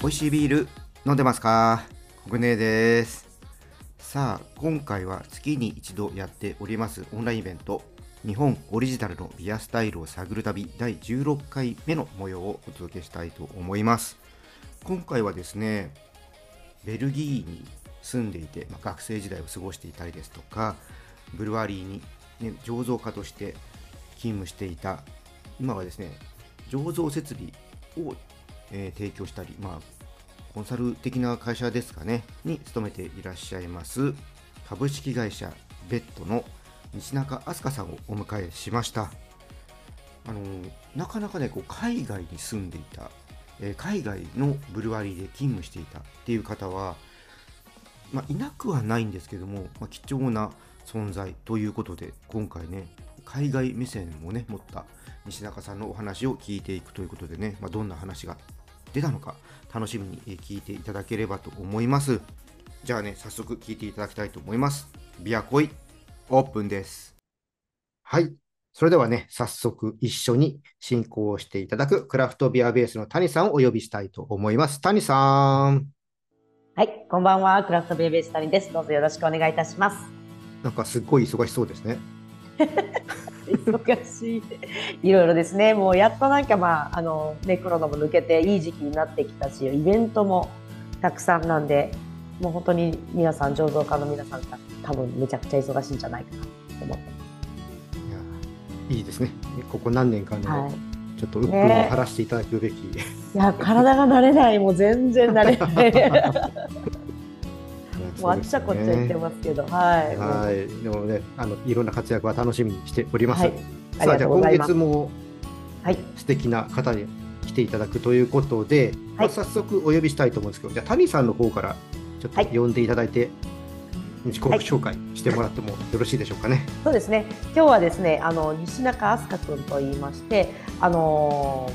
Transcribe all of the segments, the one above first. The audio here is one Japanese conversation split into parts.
美味しいビール飲んでますか？国根です。さあ今回は月に一度やっておりますオンラインイベント日本オリジナルのビアスタイルを探る旅第16回目の模様をお届けしたいと思います。今回はですねベルギーに住んでいて、まあ、学生時代を過ごしていたりですとかブルワリーに、ね、醸造家として勤務していた今はですね醸造設備をえー、提供したり、まあ、コンサル的な会社ですかね、に勤めていらっしゃいます、株式会社ベッドの西中飛鳥さんをお迎えしました。あのなかなかね、こう海外に住んでいた、えー、海外のブルワリーで勤務していたっていう方は、まあ、いなくはないんですけども、まあ、貴重な存在ということで、今回ね、海外目線をね、持った西中さんのお話を聞いていくということでね、まあ、どんな話が出たのか楽しみに聞いていただければと思います。じゃあね、早速聞いていただきたいと思います。ビアコイオープンです。はい。それではね、早速一緒に進行していただくクラフトビアベースの谷さんをお呼びしたいと思います。谷さん。はい、こんばんは。クラフトビアベース谷です。どうぞよろしくお願いいたします。なんかすっごい忙しそうですね。忙しい。いろいろですね。もうやっとなんかまあ、あの、ね、コロナも抜けていい時期になってきたし、イベントもたくさんなんで、もう本当に皆さん、醸造家の皆さんが多分めちゃくちゃ忙しいんじゃないかなと思って。いや、いいですね。ここ何年かの、はい、ちょっと鬱憤を晴らしていただくべき。ね、いや、体が慣れない、もう全然慣れない。もうあっちゃこっちゃ言ってますけど、はい。はい。でもね、あのいろんな活躍は楽しみにしております。はい、さあじゃあ今月もはい素敵な方に来ていただくということで、はい、まあ、早速お呼びしたいと思うんですけど、じゃあ谷さんの方からちょっと呼んでいただいて。はい自己紹介してもらってもよろしいでしょうかね。そうですね。今日はですね、あの西中飛鳥君と言いまして、あの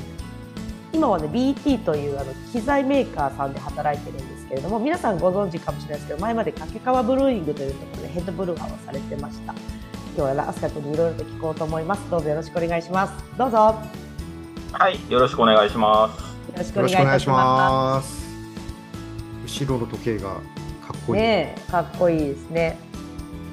ー、今はね BT というあの機材メーカーさんで働いてるんですけれども皆さんご存知かもしれないですけど前まで掛川ブルーイングというところでヘッドブルワーをされてました。今日は飛鳥君にいろいろと聞こうと思います。どうぞよろしくお願いします。どうぞ。はいよろしくお願いします。よろしくお願いします。後ろの時計がこいい。ねかっこいいですね。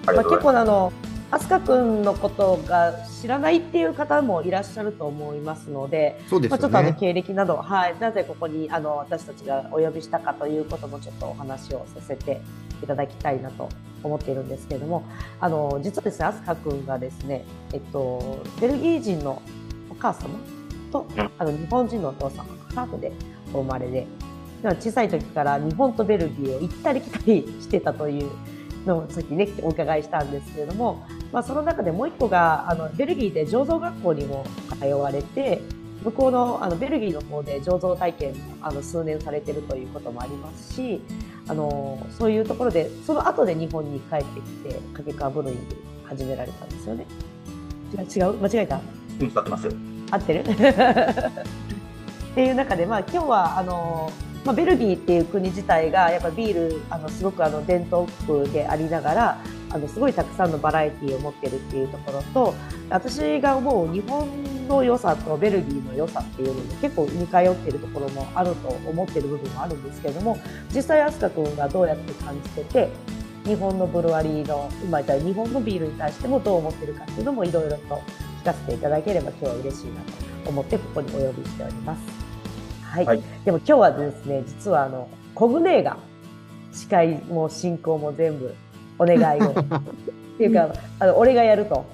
まあ、結構あの飛鳥君のことが知らないっていう方もいらっしゃると思いますので、そうですね、まあ、ちょっとあの経歴など、はい、なぜここにあの私たちがお呼びしたかということもちょっとお話をさせていただきたいなと思っているんですけれども、あの実はですね、飛鳥君がですね、えっとベルギー人のお母様とあの日本人のお父様ハーフでお生まれで、小さい時から日本とベルギーを行ったり来たりしてたという。のさっきねお伺いしたんですけれども、まあ、その中でもう一個があのベルギーで醸造学校にも通われて向こうのあのベルギーの方で醸造体験あの数年されてるということもありますしあのそういうところでその後で日本に帰ってきて掛川ブルーイング始められたんですよね。違う？間違えた？うん合ってます合ってる？っていう中で、まあ、今日はあのまあ、ベルギーっていう国自体がやっぱビールあのすごくあの伝統国でありながらあのすごいたくさんのバラエティーを持ってるっていうところと私が思う日本の良さとベルギーの良さっていうのも結構似通ってるところもあると思ってる部分もあるんですけども実際飛鳥君がどうやって感じてて日本のブルワリーの今言った日本のビールに対してもどう思ってるかっていうのもいろいろと聞かせていただければ今日は嬉しいなと思ってここにお呼びしております。はい、はい、でも今日はですね実はあの小舟が司会も進行も全部お願いを。っていうかあの俺がやると。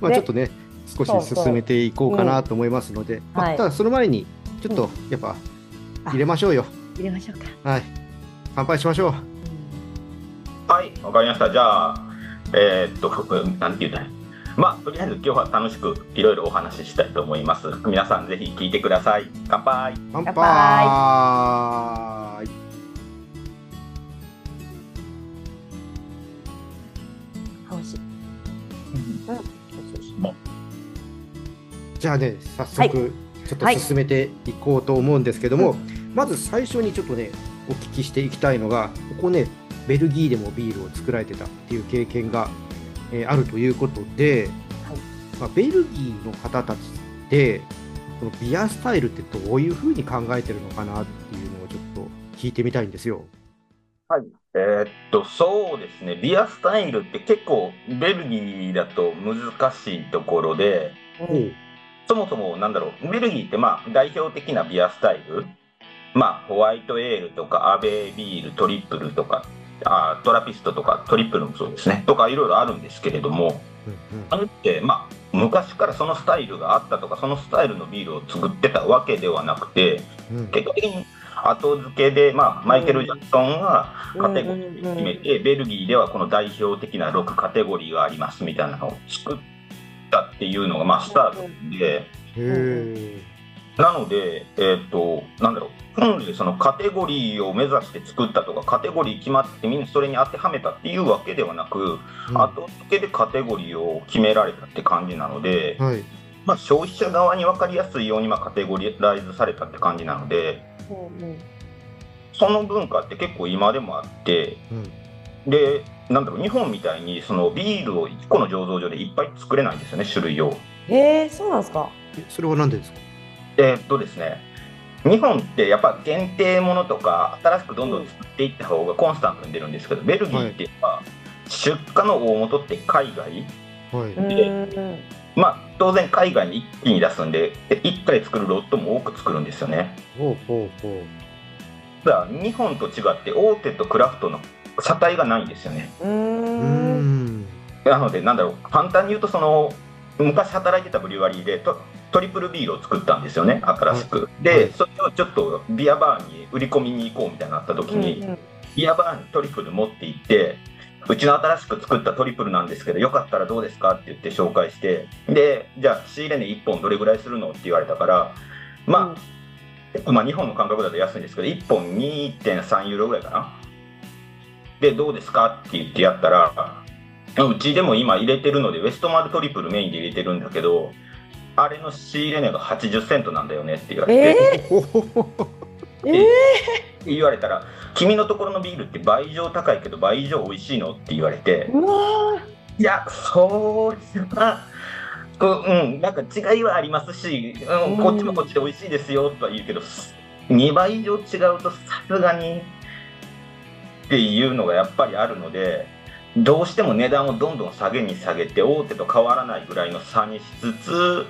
まあちょっとね少し進めていこうかなと思いますので、うん。まあ、ただその前にちょっとやっぱ入れましょうよ、入れましょうか。はい。乾杯しましょう。はいわかりました。じゃあえー、っとなんて言うんだまあ、とりあえず今日は楽しくいろいろお話ししたいと思います。皆さんぜひ聞いてください。乾杯。乾杯。じゃあね、早速、ちょっと進めていこうと思うんですけども、はいうん、まず最初にちょっとね、お聞きしていきたいのがここねベルギーでもビールを作られてたっていう経験が、えーあるということで、はい。まあ、ベルギーの方たちってこのビアスタイルってどういうふうに考えてるのかなっていうのをちょっと聞いてみたいんですよ。えーっと、そうですね、ビアスタイルって結構、ベルギーだと難しいところで、う。んそもそもなんだろう、ベルギーってまあ代表的なビアスタイル、まあ、ホワイトエールとか、アベービール、トリプルとか、あトラピストとか、トリプルもそうですね、とかいろいろあるんですけれども、うんあれって、まあ、昔からそのスタイルがあったとか、そのスタイルのビールを作ってたわけではなくて、結果的に後付けで、まあ、マイケル・ジャクソンがカテゴリーを決めて、ベルギーではこの代表的な6カテゴリーがありますみたいなのを作ったっていうのが、まあ、スタートで、なので、えーっと、なんだろう、本来そのカテゴリーを目指して作ったとか、カテゴリー決まってみんなそれに当てはめたっていうわけではなく、うん。後付けでカテゴリーを決められたって感じなので、はい。まあ、消費者側に分かりやすいようにまあカテゴリライズされたって感じなので、うんうん。その文化って結構今でもあって、うん。で、なんだろう、日本みたいにそのビールを1個の醸造所でいっぱい作れないんですよね、種類を。へえそうなんですか？えそれは何でですか？えーっとですね、日本ってやっぱ限定ものとか、新しくどんどん作っていった方がコンスタントに出るんですけど、ベルギーってやっぱ出荷の大元って海外、はい、うん。でうんまあ当然海外に一気に出すんで、1回作るロットも多く作るんですよね。ほうほうほう。だから日本と違って大手とクラフトの差体がないんですよね。うーうんん。なので、なんだろう、簡単に言うと、その昔働いてたブリュワリーでトトリプルビールを作ったんですよね、新しく。はいで、それをちょっとビアバーに売り込みに行こうみたいになった時に、うんうんビアバーにトリプル持って行って、うちの新しく作ったトリプルなんですけど、よかったらどうですかって言って紹介して、で、じゃあ仕入れ値1本どれぐらいするのって言われたから、まあ、まあ、日本の感覚だと安いんですけど、1本2.3ユーロぐらいかな。で、どうですかって言ってやったら、うちでも今入れてるので、ウエストマルトリプルメインで入れてるんだけど、あれの仕入れ値が80セントなんだよねって言われて、えー、えって言われたら、君のところのビールって倍以上高いけど倍以上美味しいのって言われて。ー、、うわいや、それは、うん、なんか違いはありますし、うん、こっちもこっちで美味しいですよとは言うけど、2倍以上違うとさすがにっていうのがやっぱりあるので、どうしても値段をどんどん下げに下げて、大手と変わらないぐらいの差にしつつ、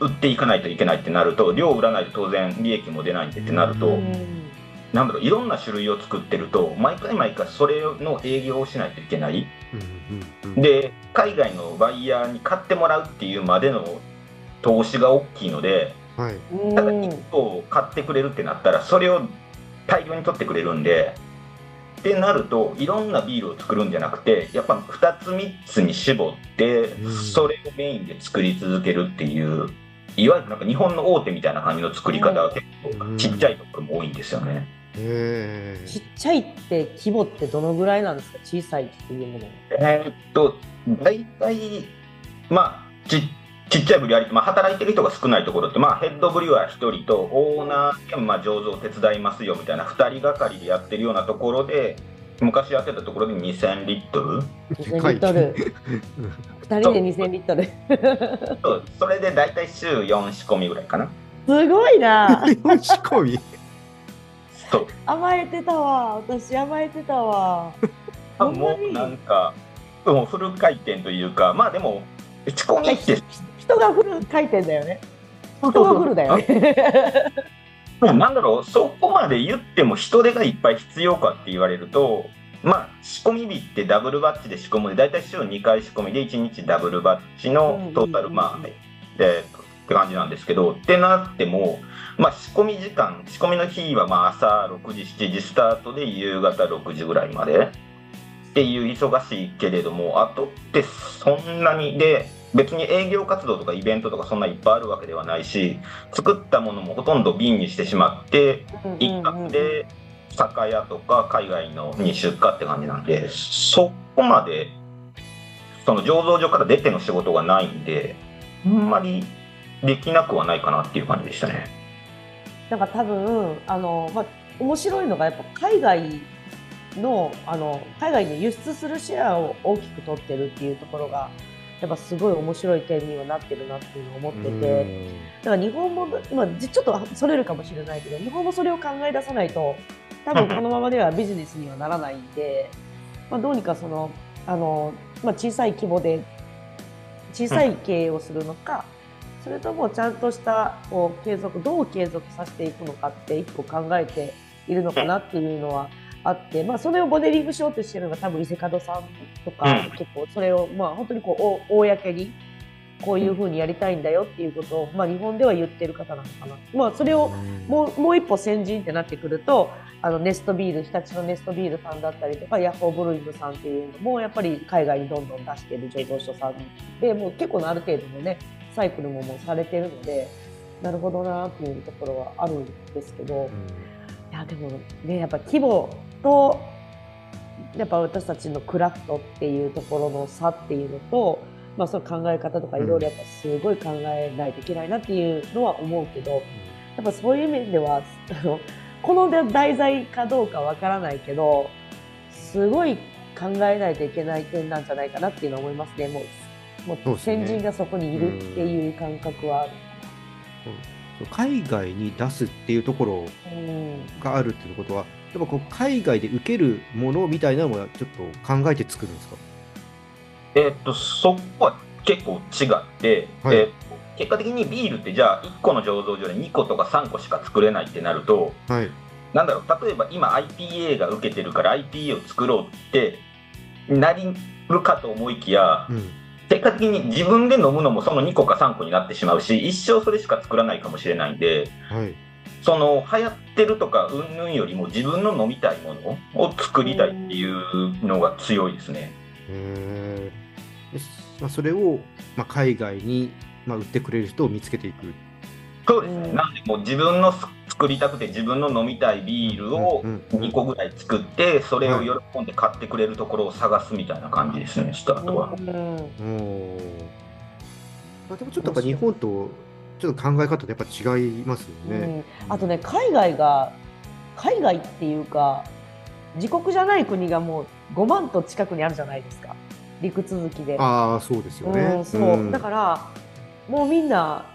売っていかないといけないってなると、量を売らないと当然利益も出ないんでってなると、ーうん。なんだろう、いろんな種類を作ってると、毎回毎回それの営業をしないといけない。うんうんうん。で海外のバイヤーに買ってもらうっていうまでの投資が大きいのではい。ただうん1個買ってくれるってなったらそれを大量に取ってくれるんでってなるといろんなビールを作るんじゃなくてやっぱ2つ3つに絞ってうん。それをメインで作り続けるっていういわゆるなんか日本の大手みたいな感じの作り方は結構ちっちゃいところも多いんですよね。へちっちゃいって規模ってどのぐらいなんですか？小さいっていうもの。えーっと、大体、まあ、ちちっちゃいブリュワリー、まあ、働いてる人が少ないところって、まあ、ヘッドブリュワー1人とオーナー兼、まあ、醸造手伝いますよみたいな2人がかりでやってるようなところで、昔やってたところで2000リットルえ2000リットル。2人で2000リットル。そうそれで大体週4仕込みぐらいかな。すごいな。仕込み？そう甘えてたわ。私甘えてたわ。あもうなんか、もうフル回転というか、まあでも、仕込みって、人がフル回転だよね。人がフルだよね。もうなんだろう、そこまで言っても人手がいっぱい必要かって言われると、まあ、仕込み日ってダブルバッチで仕込む。で、大体週2回仕込みで1日ダブルバッチのトータル、うんまあ、えーって感じなんですけど、ってなっても、まあ、仕込み時間、仕込みの日はまあ朝6時、7時スタートで夕方6時ぐらいまで。っていう忙しいけれども、あとってそんなにで、別に営業活動とかイベントとかそんないっぱいあるわけではないし、作ったものもほとんど瓶にしてしまって、一括で酒屋とか海外のに出荷って感じなんで、そこまで、その醸造所から出ての仕事がないんで、あんまりできなくはないかなっていう感じでしたね。なんか多分あの、まあ、面白いのがやっぱ海外のあの海外に輸出するシェアを大きく取ってるっていうところがやっぱすごい面白い点にはなってるなっていうのを思っててだから日本も今ちょっとそれるかもしれないけど日本もそれを考え出さないと多分このままではビジネスにはならないんで、まあ、どうにかそのあの、まあ、小さい規模で小さい経営をするのか、それともちゃんとしたこう継続どう継続させていくのかって一個考えているのかなっていうのはあって、まあ、それをモデリングしようとしてるのが多分伊勢門さんとか、うん、結構それをまあ本当にこう公にこういうふうにやりたいんだよっていうことを、まあ、日本では言ってる方なのかな、まあ、それをもうもう一歩先人ってなってくるとあのネストビール日立のネストビールさんだったりとかヤッホーブルーイングさんっていうのもやっぱり海外にどんどん出している醸造所さんでもう結構のある程度のねサイクルももうされてるのでなるほどなっていうところはあるんですけど、いやでもねやっぱ規模とやっぱ私たちのクラフトっていうところの差っていうのと、まあ、その考え方とかいろいろやっぱすごい考えないといけないなっていうのは思うけどやっぱそういう面ではあのこの題材かどうかわからないけどすごい考えないといけない点なんじゃないかなっていうのは思いますね。もうもう先人がそこにいるっていう感覚は。ある。海外に出すっていうところがあるっていうことは、やっぱこう海外で受けるものみたいなのもちょっと考えて作るんですか？えっとそこは結構違って、はい、えー結果的にビールってじゃあ1個の醸造所で2個とか3個しか作れないってなると、はい、なんだろう例えば今 IPA が受けてるから IPA を作ろうってなりるかと思いきや、うん、結果的に自分で飲むのもその2個か3個になってしまうし一生それしか作らないかもしれないんで、はい、その流行ってるとか云々よりも自分の飲みたいものを作りたいっていうのが強いですね。へまあ、それを、まあ、海外にまあ、売ってくれる人を見つけていく。そうですね、なんでもう自分の作りたくて自分の飲みたいビールを2個ぐらい作って、それを喜んで買ってくれるところを探すみたいな感じですね、スタートは。うん、まあ、でもちょっとやっぱ日本とちょっと考え方ってやっぱ違いますよね。うん、あとね海外が海外っていうか自国じゃない国がもう5万と近くにあるじゃないですか陸続きで。ああそうですよね。うん、そう、だからもうみんな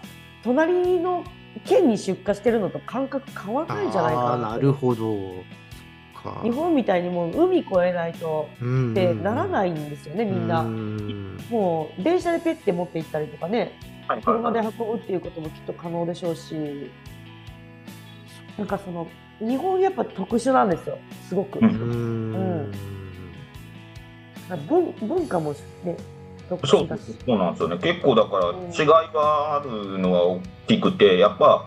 隣の県に出荷してるのと感覚変わらないんじゃないかななるほど。日本みたいにもう海越えないとってならないんですよね、みんな。もう電車でペッて持って行ったりとかね、車で運ぶっていうこともきっと可能でしょうし、なんかその日本やっぱ特殊なんですよ、すごく。うん、文文化もねそうそうなんですよね。結構だから違いがあるのは大きくてやっぱ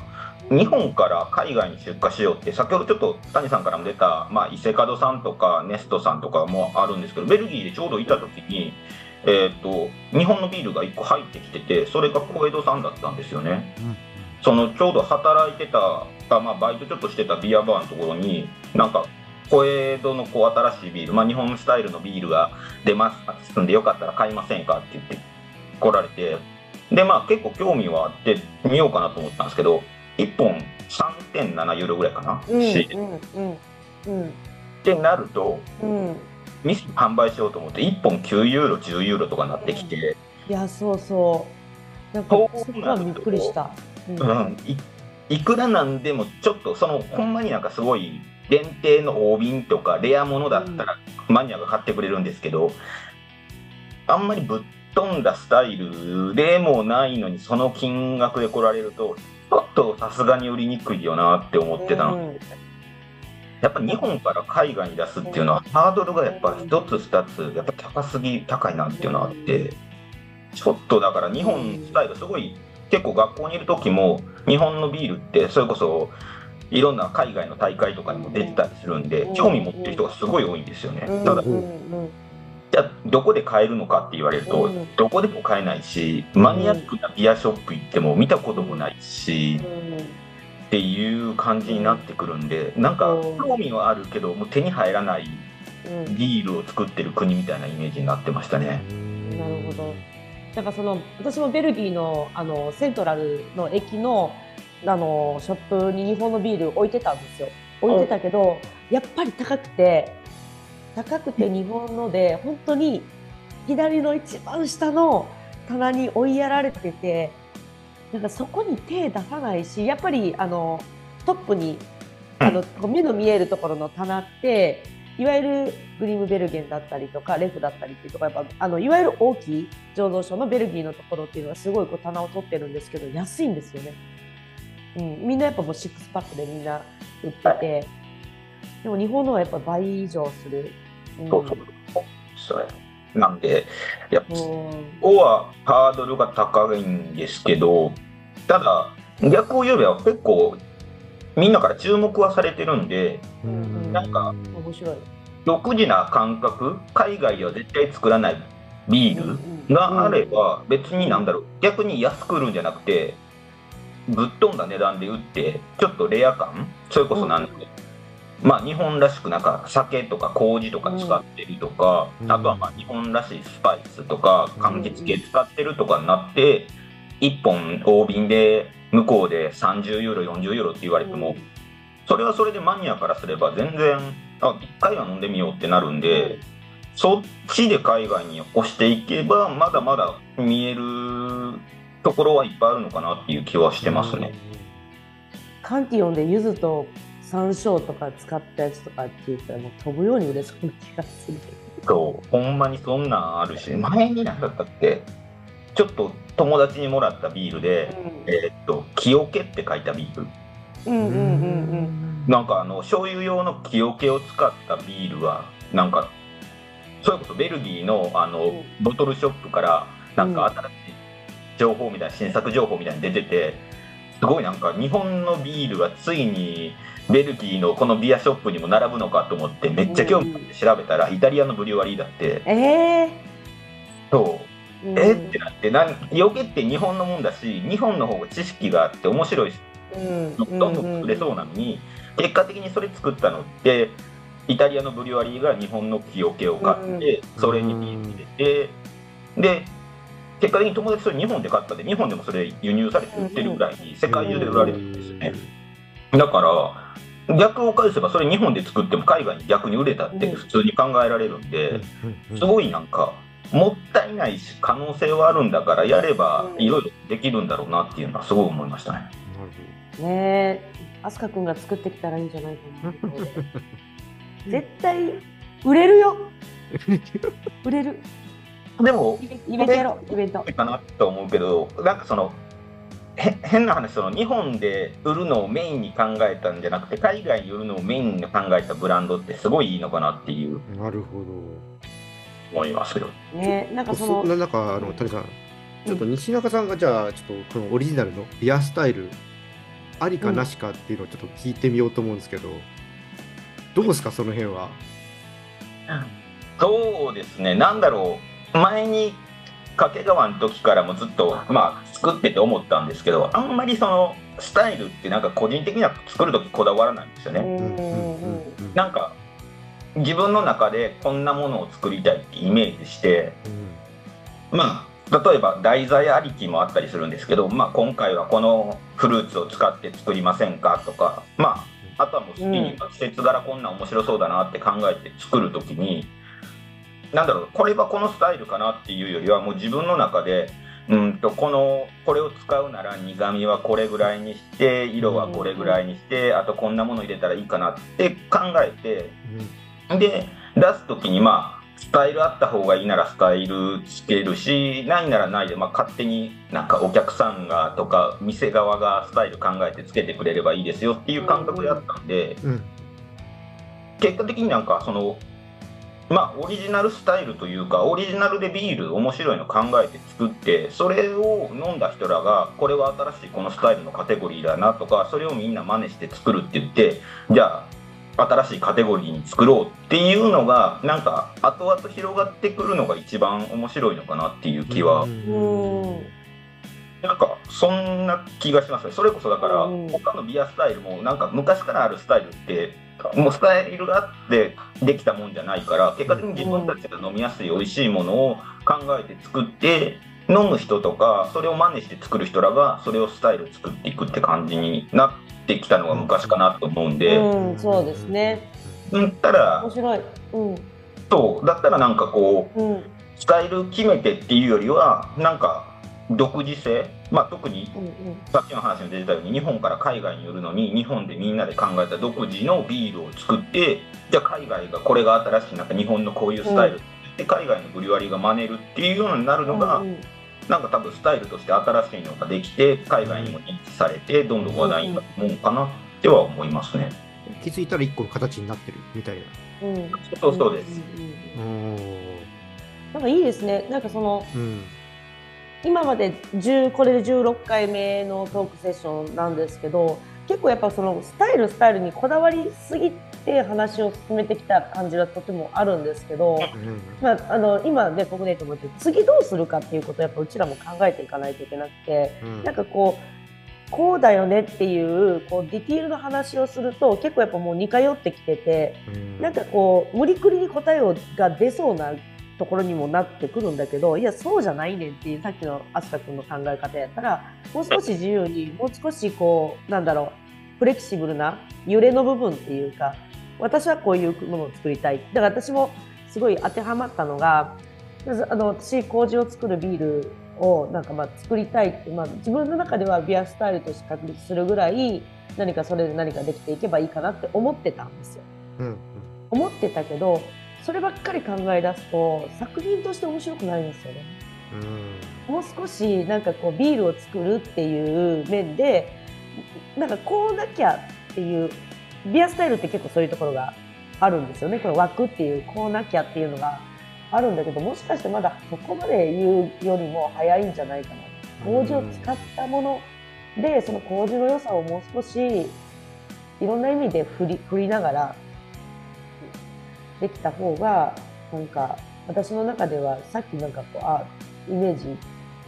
日本から海外に出荷しようって先ほどちょっと谷さんからも出た、まあ、伊勢門さんとかネストさんとかもあるんですけどベルギーでちょうどいた時に、えーと、日本のビールが1個入ってきててそれが小江戸さんだったんですよね。うん、そのちょうど働いてたまあ、バイトちょっとしてたビアバーのところになんか小江戸のこう新しいビール、まあ、日本スタイルのビールが出ますんでよかったら買いませんかって言って来られてでまあ結構興味はあって見ようかなと思ったんですけど1本3.7ユーロぐらいかな、うんうんうん、ってなると、うん、店販売しようと思って1本9ユーロ10ユーロとかなってきて、いやそうそう。なんかそこはびっくりした、うん、うん、いいくらなんでもちょっとそのほんまになんかすごい限定の大瓶とかレアものだったらマニアが買ってくれるんですけど、あんまりぶっ飛んだスタイルでもないのにその金額で来られるとちょっとさすがに売りにくいよなって思ってたの。で、やっぱ日本から海外に出すっていうのはハードルがやっぱ1つ2つやっぱ高すぎ高いなっていうのがあってちょっとだから日本スタイルすごい結構学校にいる時も日本のビールってそれこそいろんな海外の大会とかにも出てたりするんで、興味持ってる人がすごい多いんですよね。ただ、じゃあどこで買えるのかって言われると、どこでも買えないしマニアックなビアショップ行っても見たこともないし、っていう感じになってくるんでなんか興味はあるけどもう手に入らないビールを作ってる国みたいなイメージになってましたね。なるほど。なんかその私もベルギーのあのセントラルの駅のあのショップに日本のビール置いてたんですよ。置いてたけどやっぱり高くて高くて日本ので本当に左の一番下の棚に追いやられててなんかそこに手出さないしやっぱりあのトップにあの目の見えるところの棚っていわゆるグリムベルゲンだったりとかレフだったりっていうところやっぱあのいわゆる大きい醸造所のベルギーのところっていうのはすごいこう棚を取ってるんですけど安いんですよね。うん、みんなやっぱもうシックスパックでみんな売ってて、でも日本のはやっぱ倍以上する。うん、そうそう。それなんでやっぱここはハードルが高いんですけどただ逆を言えば結構みんなから注目はされてるんで、ん、なんか面白い。独自な感覚海外では絶対作らないビールがあれば別になんだろう。逆に安く売るんじゃなくてぶっ飛んだ値段で売ってちょっとレア感？それこそなんで、まあ日本らしくなんか酒とか麹とか使ってるとか、あとはまあ日本らしいスパイスとか柑橘系使ってるとかになって、1本大瓶で向こうで30ユーロ40ユーロって言われても、それはそれでマニアからすれば全然あ1回は飲んでみようってなるんで、そっちで海外に押していけばまだまだ見えるところはいっぱいあるのかなっていう気はしてますね。カンティオンで柚子と山椒とか使ったやつとかって言ったらもう飛ぶように売れそうな気がする。そうほんまにそんなんあるし前に何だったっけちょっと友達にもらったビールで、うん、えー、っと「木桶」って書いたビール。うんうんうんうん、なんかあの醤油用の木桶を使ったビールはなんかそれこそベルギーのあの、うん、ボトルショップからなんか新しい情報みたいな新作情報みたいに出ててすごいなんか日本のビールがついにベルギーのこのビアショップにも並ぶのかと思ってめっちゃ興味持って調べたら、イタリアのブリュワリーだって。えー、そう、え？ってなってなん余計って日本のもんだし日本の方が知識があって面白いし、うん、どんどん作れそうなのに、結果的にそれ作ったのってイタリアのブリュワリーが日本の木桶を買って、それにビール入れてで結果的に友達それ日本で買ったで日本でもそれ輸入されて売ってるぐらいに世界中で売られるんですよね。だから逆を返せばそれ日本で作っても海外に逆に売れたって普通に考えられるんですごいなんかもったいないし可能性はあるんだからやればいろいろできるんだろうなっていうのはすごい思いましたね。ねえ。飛鳥君が作ってきたらいいんじゃないかな。絶対売れるよ。売れるでもイベントやろうイベント。かなと思うけどなんかそのへ変な話その日本で売るのをメインに考えたんじゃなくて海外に売るのをメインに考えたブランドってすごいいいのかなっていう。なるほど。思いますよ。ねなんかそのなんかあの谷さんちょっと西中さんがじゃあちょっとこのオリジナルのビアスタイルありかなしかっていうのをちょっと聞いてみようと思うんですけど、どうですかその辺は？そうですね。なんだろう前に掛川の時からもずっと、まあ、作ってて思ったんですけどあんまりそのスタイルってなんか個人的には作る時こだわらないんですよね。なんか自分の中でこんなものを作りたいってイメージして、まあ例えば題材ありきもあったりするんですけど、まあ、今回はこのフルーツを使って作りませんかとか、まあ、あとはもう好きに季節柄こんな面白そうだなって考えて作る時になんだろうこれはこのスタイルかなっていうよりはもう自分の中でうんとこのこれを使うなら苦みはこれぐらいにして色はこれぐらいにして、あとこんなもの入れたらいいかなって考えて、で出す時にまあスタイルあった方がいいならスタイルつけるしないならないで、まあ、勝手になんかお客さんがとか店側がスタイル考えてつけてくれればいいですよっていう感覚であったんで、うん、結果的になんかそのまあ、オリジナルスタイルというかオリジナルでビール面白いの考えて作ってそれを飲んだ人らがこれは新しいこのスタイルのカテゴリーだなとかそれをみんな真似して作るって言ってじゃあ新しいカテゴリーに作ろうっていうのがなんか後々広がってくるのが一番面白いのかなっていう気は。なんかそんな気がしますね。それこそだから他のビアスタイルもなんか昔からあるスタイルってもうスタイルがあってできたもんじゃないから結果的に自分たちが飲みやすい美味しいものを考えて作って飲む人とかそれを真似して作る人らがそれをスタイル作っていくって感じになっってきたのが昔かなと思うんで、うん、そうですね。うん、たら面白い。うん、そう。だったらなんかこううん、スタイル決めてっていうよりはなんか独自性、まあ、特に。さっきの話に出てたように日本から海外に売るのに日本でみんなで考えた独自のビールを作ってじゃあ海外がこれが新しいなんか日本のこういうスタイルで海外のブリュワリーが真似るっていうようになるのが、うんなんか多分スタイルとして新しいのができて海外にも認知されてどんどん話題になるもんかなっては思いますね。気づいたら一個の形になってるみたいな。うん、そうそうです。うんなんかいいですね。なんかそのうん。今まで10これで16回目のトークセッションなんですけど結構やっぱそのスタイルスタイルにこだわりすぎて話を進めてきた感じはとてもあるんですけど、うんまあ、あの今ね国内と思って次どうするかっていうことをやっぱうちらも考えていかないといけなくてうん。なんかこうこうだよねっていうこうディティールの話をすると結構やっぱもう似通ってきててうん。なんかこう無理くりに答えをが出そうなところにもなってくるんだけどいやそうじゃないねんっていうさっきの飛鳥君の考え方やったらもう少し自由にもう少しこうなんだろうフレキシブルな揺れの部分っていうか私はこういうものを作りたいだから私もすごい当てはまったのがあの私麹を作るビールをなんかまあ作りたいって、まあ、自分の中ではビアスタイルとして確立するぐらい何かそれで何かできていけばいいかなって思ってたんですよ。うん思ってたけどそればっかり考え出すと作品として面白くないんですよね。うん。もう少しなんかこうビールを作るっていう面でなんかこうなきゃっていうビアスタイルって結構そういうところがあるんですよね。この枠っていうこうなきゃっていうのがあるんだけどもしかしてまだそこまで言うよりも早いんじゃないかな。麹を使ったものでその麹の良さをもう少しいろんな意味で振り振りながらできた方がなんか私の中ではさっきなんかこうあイメージ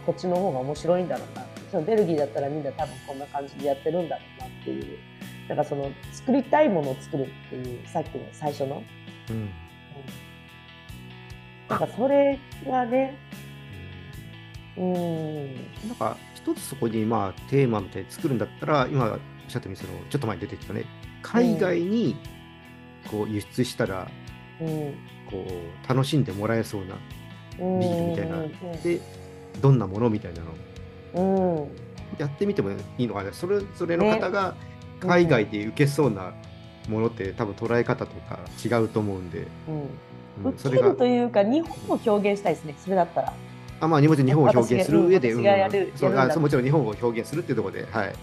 こっちの方が面白いんだろうな。そのベルギーだったらみんな多分こんな感じでやってるんだろうなっていう。なんかその作りたいものを作るっていうさっきの最初の。うん。なんかそれがねうん。なんか一つそこにまあテーマみたいに作るんだったら今おっしゃったようにそのちょっと前に出てきたね海外にこう輸出したらうんこう楽しんでもらえそうなうんビールみたいな。うん。でどんなものみたいなの。うん。やってみてもいいの。かなそれぞれの方が海外で受けそうなものって多分捉え方とか違うと思うんで、うん。それが。るというか日本を表現したいですねそれだったら。あまあ日本日本を表現する上で、私がやるそうあそうもちろん日本を表現するっていうところで、はい。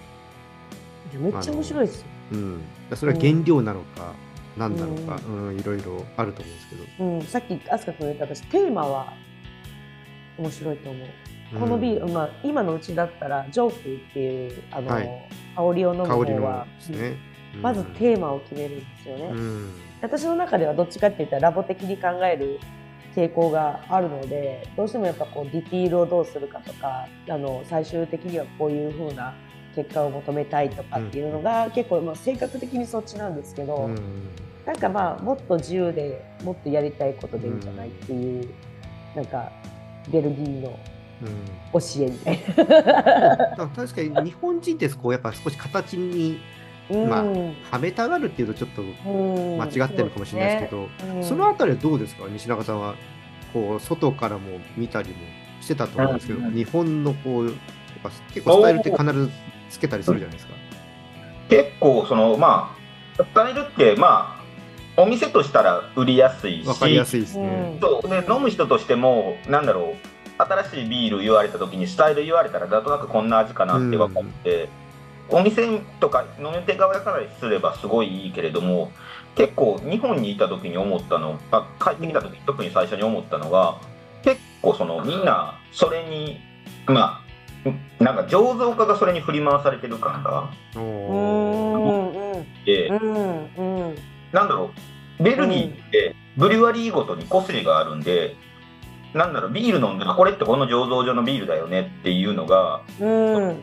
めっちゃ面白いですよ。うん、それは原料なのか、何なのか、うん。いろいろあると思うんですけど、うん、さっき飛鳥君言った私テーマは面白いと思う。このビール、まあ、今のうちだったらジョークっていうあの、はい。香りを飲む方は、ですね、まずーテーマを決めるんですよね。うん。私の中ではどっちかって言ったらラボ的に考える傾向があるのでどうしてもやっぱこうディティールをどうするかとかあの最終的にはこういう風な結果を求めたいとかっていうのが、結構、まあ、性格的にそっちなんですけど、うん。なんかまあもっと自由でもっとやりたいことでいいんじゃないっていう、なんかベルギーのうん。教えみたいな。確かに日本人ってこうやっぱ少し形にまあうんはめたがるっていうとちょっとうん。間違ってるのかもしれないですけど、そうですね。うん。そのあたりはどうですか？西中さんはこう外からも見たりもしてたと思うんですけど、うん。日本のこうやっぱ結構スタイルって必ずつけたりするじゃないですか。結構そのまあスタイルってまあお店としたら売りやすいしわかりやすいですね。そうで飲む人としてもなんだろう新しいビール言われた時にスタイル言われたらなんとなくこんな味かなって分かって、お店とか飲み手側からすればすごいいいけれども結構日本にいた時に思ったのあ帰ってきた時に特に最初に思ったのが結構そのみんなそれにまあなんか醸造家がそれに振り回されてる感が。で、うんうんなんだろう。ベルギーってブリュワリーごとに個性があるんで、なんだろうビール飲んでこれってこの醸造所のビールだよねっていうのが、うん。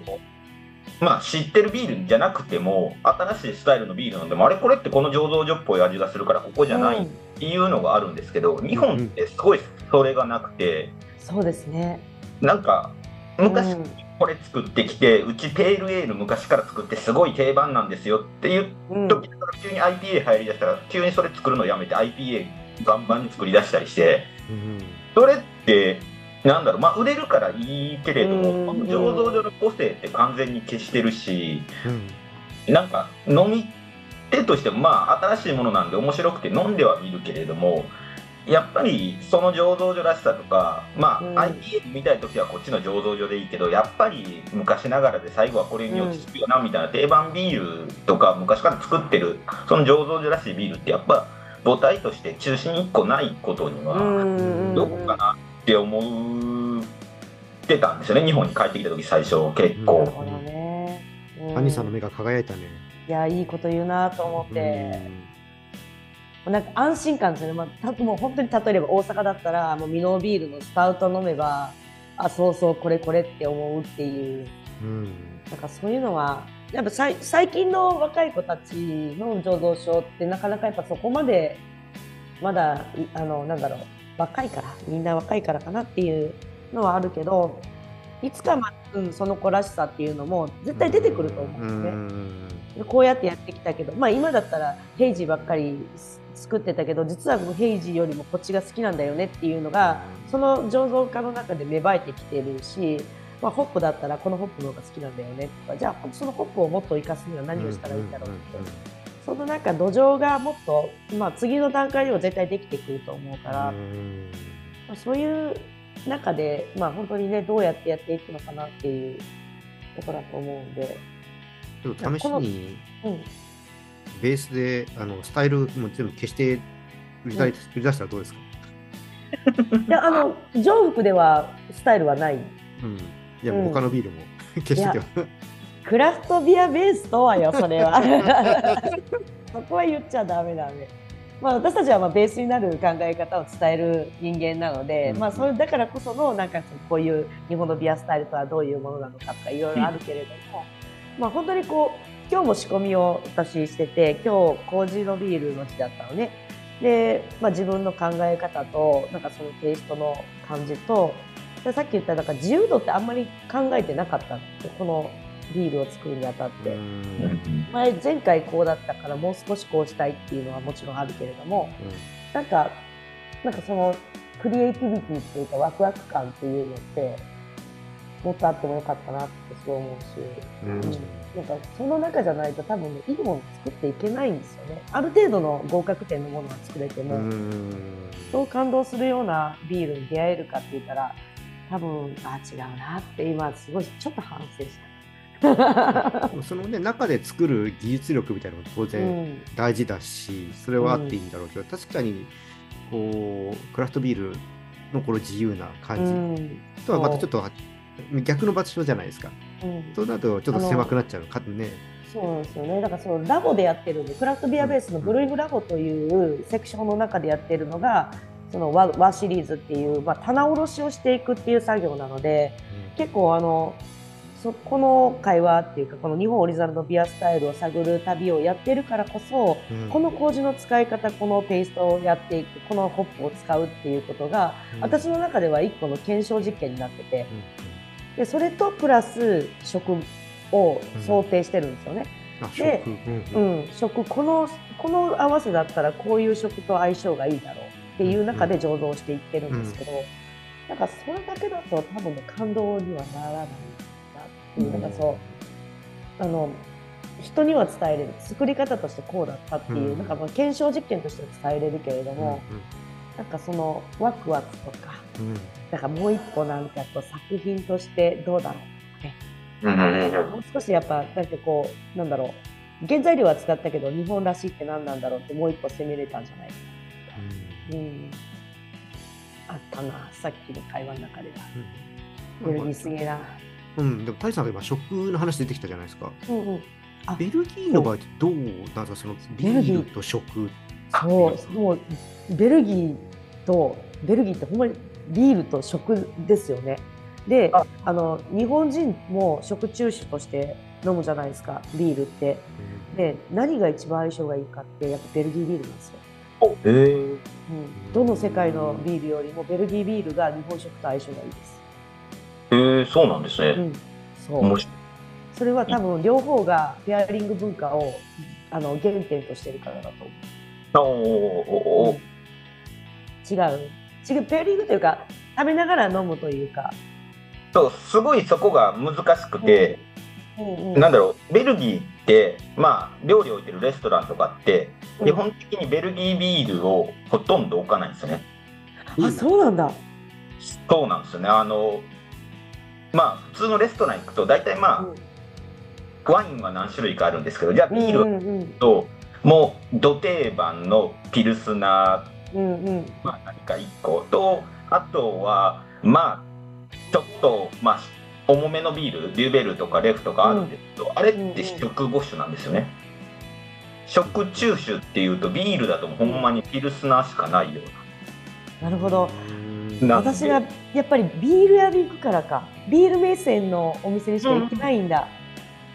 まあ知ってるビールじゃなくても新しいスタイルのビール飲んでもあれこれってこの醸造所っぽい味がするからここじゃないっていうのがあるんですけど日本ってすごいそれがなくてそうですね。なんか昔、うん。これ作ってきてうちペールエール昔から作ってすごい定番なんですよっていううん。時から急に IPA 入りだしたら急にそれ作るのやめて IPA バンバンに作り出したりしてうん。それってなんだろうまあ売れるからいいけれどうん。も醸造所の個性って完全に消してるしうん。なんか飲み手としてもまあ新しいものなんで面白くて飲んではみるけれどもやっぱりその醸造所らしさとかまあ、うん IPA 見たい時はこっちの醸造所でいいけどやっぱり昔ながらで最後はこれに落ち着くよなみたいな定番ビールとか昔から作ってるその醸造所らしいビールってやっぱ母体として中心1個ないことにはうんどこかなって思ってたんですよね日本に帰ってきた時最初結構。ほどね。うんアニさんの目が輝いたね。いやいいこと言うなと思って、なんか安心感ですよね、まあ、たもう本当に例えれば大阪だったらもうミノービールのスタウト飲めばあそうそうこれこれって思うっていううん。うん。なんかそういうのはやっぱさい最近の若い子たちの醸造所ってなかなかやっぱそこまでまだいあのなんだろう若いからみんな若いからかなっていうのはあるけどいつかまあ、うん、その子らしさっていうのも絶対出てくると思うんですね。ん。でこうやってやってきたけど、まあ、今だったらヘイジーばっかりす作ってたけど実はこのヘイジーよりもこっちが好きなんだよねっていうのがその醸造家の中で芽生えてきてるし、まあ、ホップだったらこのホップの方が好きなんだよねとかじゃあそのホップをもっと生かすには何をしたらいいんだろうって、そのなんか土壌がもっと、まあ、次の段階では絶対できてくると思うから、うんまあそういう中で、まあ、本当にねどうやってやっていくのかなっていうところだと思うんで。ちょっと試しにうんベースであのスタイルも全部消して売り出売り出したらどうですか、いやあの上服ではスタイルはない。うん、いや、うん。他のビールも 消してても。クラフトビアベースとはよ それは。そこは言っちゃダメダメ。まあ私たちはまあベースになる考え方を伝える人間なので、うん。まあそれだからこそのなんかこういう日本のビアスタイルとはどういうものなのかとかいろいろあるけれども、まあ本当にこう今日も仕込みを私してて今日麹のビールの日だったのね。で、まあ、自分の考え方となんかそのテイストの感じとでさっき言ったなんか自由度ってあんまり考えてなかったの。このビールを作るにあたって、うん。前前回こうだったからもう少しこうしたいっていうのはもちろんあるけれどもなんかなんかそのクリエイティビティっていうかワクワク感っていうのってもっとあってもよかったなってすごい思うし、うんうんなんかその中じゃないと多分ねいいもの作っていけないんですよね。ある程度の合格点のものは作れても、うん。そう感動するようなビールに出会えるかって言ったら多分あ違うなって今すごいちょっと反省した。そのね中で作る技術力みたいなのも当う然ん。大事だし、それはあっていいんだろうけど、確かにこうクラフトビールのこの自由な感じ、うん。とはまたちょっと逆の場所じゃないですか。うん。そうなるとちょっと狭くなっちゃうかね。そうなんですよね。だからそのラボでやってるんで、クラフトビアベースのブルーイングラボというセクションの中でやってるのが、その和和シリーズっていう、まあ、棚卸しをしていくっていう作業なので、結構あの、そこの会話っていうか、この日本オリジナルのビアスタイルを探る旅をやってるからこそ、うん。この麹の使い方、このテイストをやっていく、このホップを使うっていうことが、うん。私の中では一個の検証実験になってて、でそれとプラス食を想定してるんですよね。あで食。うんううん。ん、食このこの合わせだったらこういう食と相性がいいだろうっていう中で醸造していってるんですけど、なんかそれだけだと多分ね感動にはならないなっていう、なんかそうあの人には伝えれる。作り方としてこうだったっていう、うん。なんかまあ検証実験として伝えれるけれども、なんかそのワクワクとかうんうんなんかもう一個なんかこう作品としてどうだろううんうんもう少しやっぱなんかこうなんだろう原材料は使ったけど日本らしいって何なんだろうってもう一個攻めれたんじゃないかな、うん、あったなさっきの会話の中では。ベルギーすげえな。うん、でも、タイさんが今、食の話出てきたじゃないですか。うんうん。あ。ベルギーの場合ってどうなんですか、そのビベルギーールと食。そうもう。ベルギーとベルギーってほんまにビールと食ですよね。であ。あの日本人も食中酒として飲むじゃないですかビールって。で何が一番相性がいいかってやっぱベルギービールなんですよ。へえうん、どの世界のビールよりもベルギービールが日本食と相性がいいです。へえそうなんですね。うん、そう。それは多分両方がペアリング文化をあの原点としてるからだと思う。おーお違う違うペアリングというか食べながら飲むというか、そうすごいそこが難しくて、うん。うんなんだろうベルギーってまあ料理置いてるレストランとかってうん。基本的にベルギービールをほとんど置かないんですよね。あそうなんだ、そうなんですよね。あのまあ普通のレストラン行くと大体まあ、ワインは何種類かあるんですけどじゃあビールはうんうんと、もうど定番のピルスナうんうん。まあ、何か1個と。あとはまあちょっとまあ重めのビールデューベルとかレフとかあるんですけど、あれって食5種なんですよね。食中酒っていうとビールだとほんまにピルスナーしかないような。るほど。私がやっぱりビール屋に行くからか。ビール目線のお店にしか行ってないんだ、そ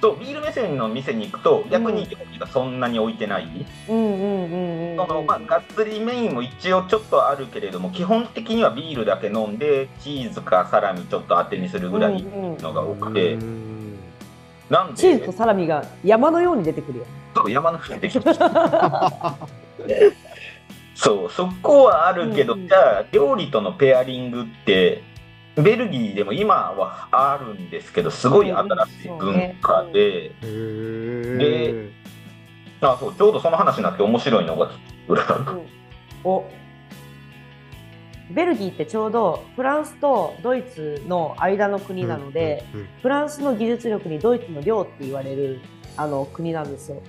うビール目線の店に行くと逆に料理がそんなに置いてない、そのまあ、がっつりメインも一応ちょっとあるけれども基本的にはビールだけ飲んでチーズかサラミちょっと当てにするぐらいのが多くて、なんで？チーズとサラミが山のように出てくるよ。そう山の そうそこはあるけど、うんうん。じゃあ料理とのペアリングってベルギーでも今はあるんですけどすごい新しい文化で、であそうちょうどその話になって面白いのがお。ベルギーってちょうどフランスとドイツの間の国なので、フランスの技術力にドイツの領って言われるあの国なんですよ。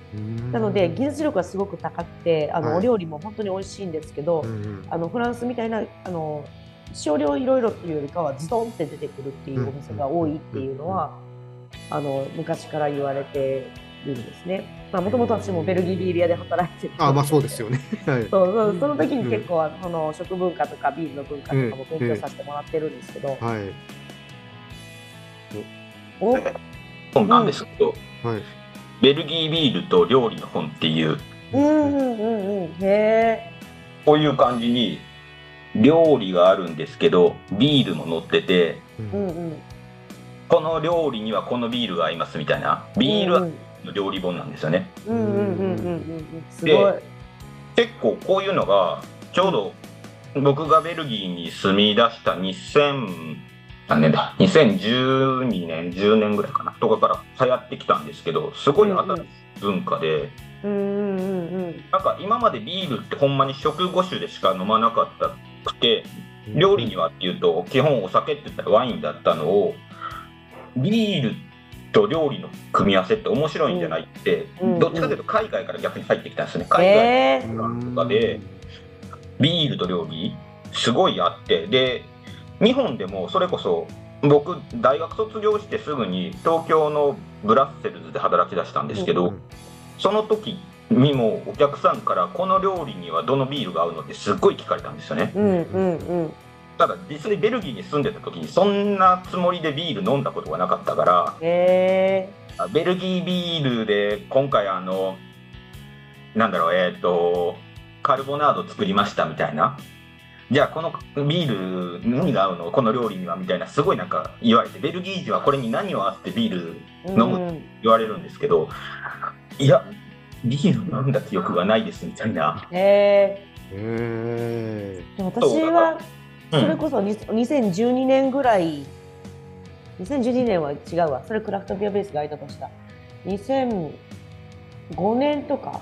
なので技術力がすごく高くてあの、はい。お料理も本当に美味しいんですけど、あのフランスみたいなあの少量いろいろというよりかはズドンって出てくるっていうお店が多いっていうのは、あの昔から言われてるんですね。まあもともと私もベルギービール屋で働いてたあまあそうですよね。はい。そうそうその時に結構、その食文化とかビールの文化とかも勉強させてもらってるんですけど、はい。お？そうなんですけど、はい。ベルギービールと料理の本っていううんうんうんうんへこういう感じに料理があるんですけどビールも載っててえうんうん。この料理にはこのビールが合いますみたいなビール料理本なんですよね。うんうんうんうんうん。うんすごい。結構こういうのがちょうど僕がベルギーに住み出した2000何年だ？2012年10年ぐらいかな。とかから流行ってきたんですけどすごい新しい文化で、うんうんうんうん。なんか今までビールってほんまに食5種でしか飲まなかったくて料理にはっていうと基本お酒って言ったらワインだったのをビールと料理の組み合わせって面白いんじゃないって、うん。どっちかというと海外から逆に入ってきたんですよね海外とかでビールと料理すごいあってで日本でもそれこそ僕大学卒業してすぐに東京のブラッセルズで働き出したんですけど、その時にもお客さんからこの料理にはどのビールが合うのってすっごい聞かれたんですよね。うんうんうん。ただ実際ベルギーに住んでた時にそんなつもりでビール飲んだことがなかったからへえあベルギービールで今回あのなんだろうえっ、とカルボナード作りましたみたいな。じゃあこのビール何が合うの？この料理には？みたいなすごいなんか言われてベルギー人はこれに何を合わせてビール飲む？うん。言われるんですけどいやビール飲んだ記憶がないですみたいな、へえへでも私はうん。それこそに2012年ぐらい2012年は違うわ。それクラフトビアベースが空いたとした。2005年とか。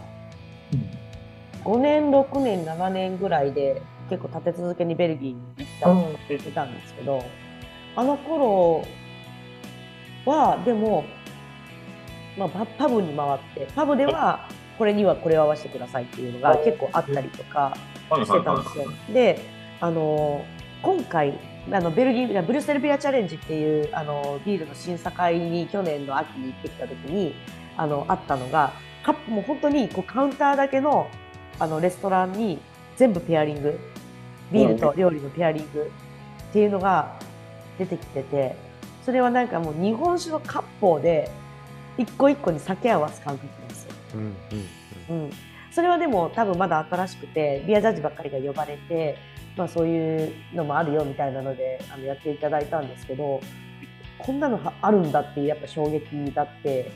5年6年7年ぐらいで結構立て続けにベルギーに行ったって言ってたんですけど、あの頃はでも、まあ、パパブに回ってパブではこれにはこれを合わせてくださいっていうのが結構あったりとかしてたんですよ。であの今回あのベルギーブリュッセルビアチャレンジっていうあのビールの審査会に去年の秋に行ってきた時にあのあったのがカップもう本当にこうカウンターだけのあのレストランに全部ペアリングビールと料理のペアリングっていうのが出てきててそれはなんかもう日本酒の割烹で一個一個に酒合わす感覚なんですよ。ーうんうんうん、それはでも多分まだ新しくてビアジャッジばっかりが呼ばれて、まあ、そういうのもあるよみたいなのであのやっていただいたんですけどこんなのあるんだっていうやっぱ衝撃だって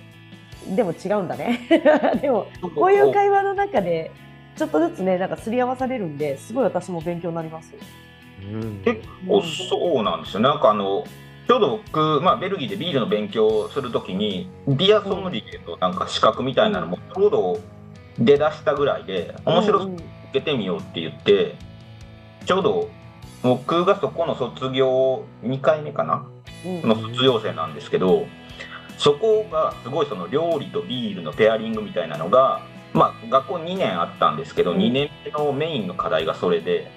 でも違うんだね でもこういう会話の中でちょっとずつねなんかすり合わされるんですごい私も勉強になります。うん結構そうなんですよ。なんかあのちょうど僕、まあ、ベルギーでビールの勉強をするときにビアソムリエのなんか資格みたいなのもちょうど出だしたぐらいで面白うんく受けてみようって言ってちょうど僕がそこの卒業2回目かなうんの卒業生なんですけどそこがすごいその料理とビールのペアリングみたいなのが、まあ、学校2年あったんですけどうん2年目のメインの課題がそれで。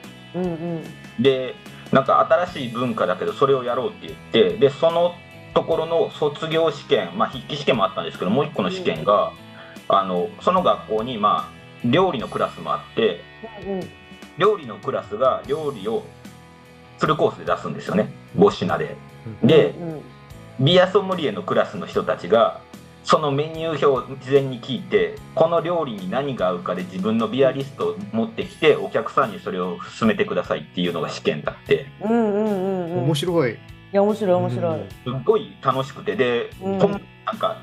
でなんか新しい文化だけどそれをやろうって言ってでそのところの卒業試験まあ筆記試験もあったんですけどもう一個の試験が、あのその学校にまあ料理のクラスもあってうん料理のクラスが料理をフルコースで出すんですよね。5品で。うんでうん。ビアソムリエのクラスの人たちがそのメニュー表を事前に聞いてこの料理に何が合うかで自分のビアリストを持ってきてお客さんにそれを勧めてくださいっていうのが試験だって。うんうんうんうん。面白い。いや面白い面白い。すっごい楽しくて。で、うん。こんなんか